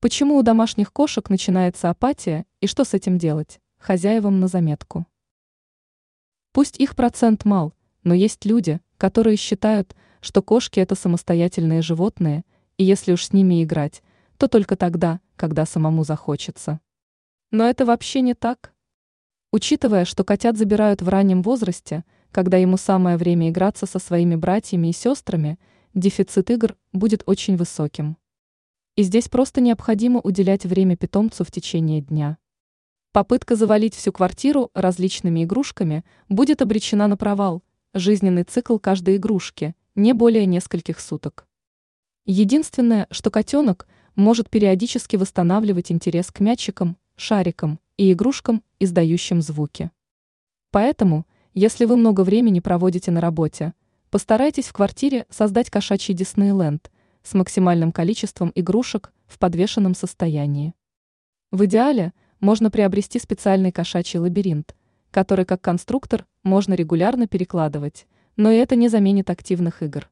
Почему у домашних кошек начинается апатия и что с этим делать? Хозяевам на заметку. Пусть их процент мал, но есть люди, которые считают, что кошки это самостоятельные животные, и если уж с ними играть, то только тогда, когда самому захочется. Но это вообще не так. Учитывая, что котят забирают в раннем возрасте, когда ему самое время играться со своими братьями и сестрами, дефицит игр будет очень высоким. И здесь просто необходимо уделять время питомцу в течение дня. Попытка завалить всю квартиру различными игрушками будет обречена на провал. Жизненный цикл каждой игрушки не более нескольких суток. Единственное, что котенок может периодически восстанавливать интерес к мячикам, шарикам и игрушкам, издающим звуки. Поэтому, если вы много времени проводите на работе, постарайтесь в квартире создать кошачий Диснейленд – с максимальным количеством игрушек в подвешенном состоянии. В идеале можно приобрести специальный кошачий лабиринт, который как конструктор можно регулярно перекладывать, но и это не заменит активных игр.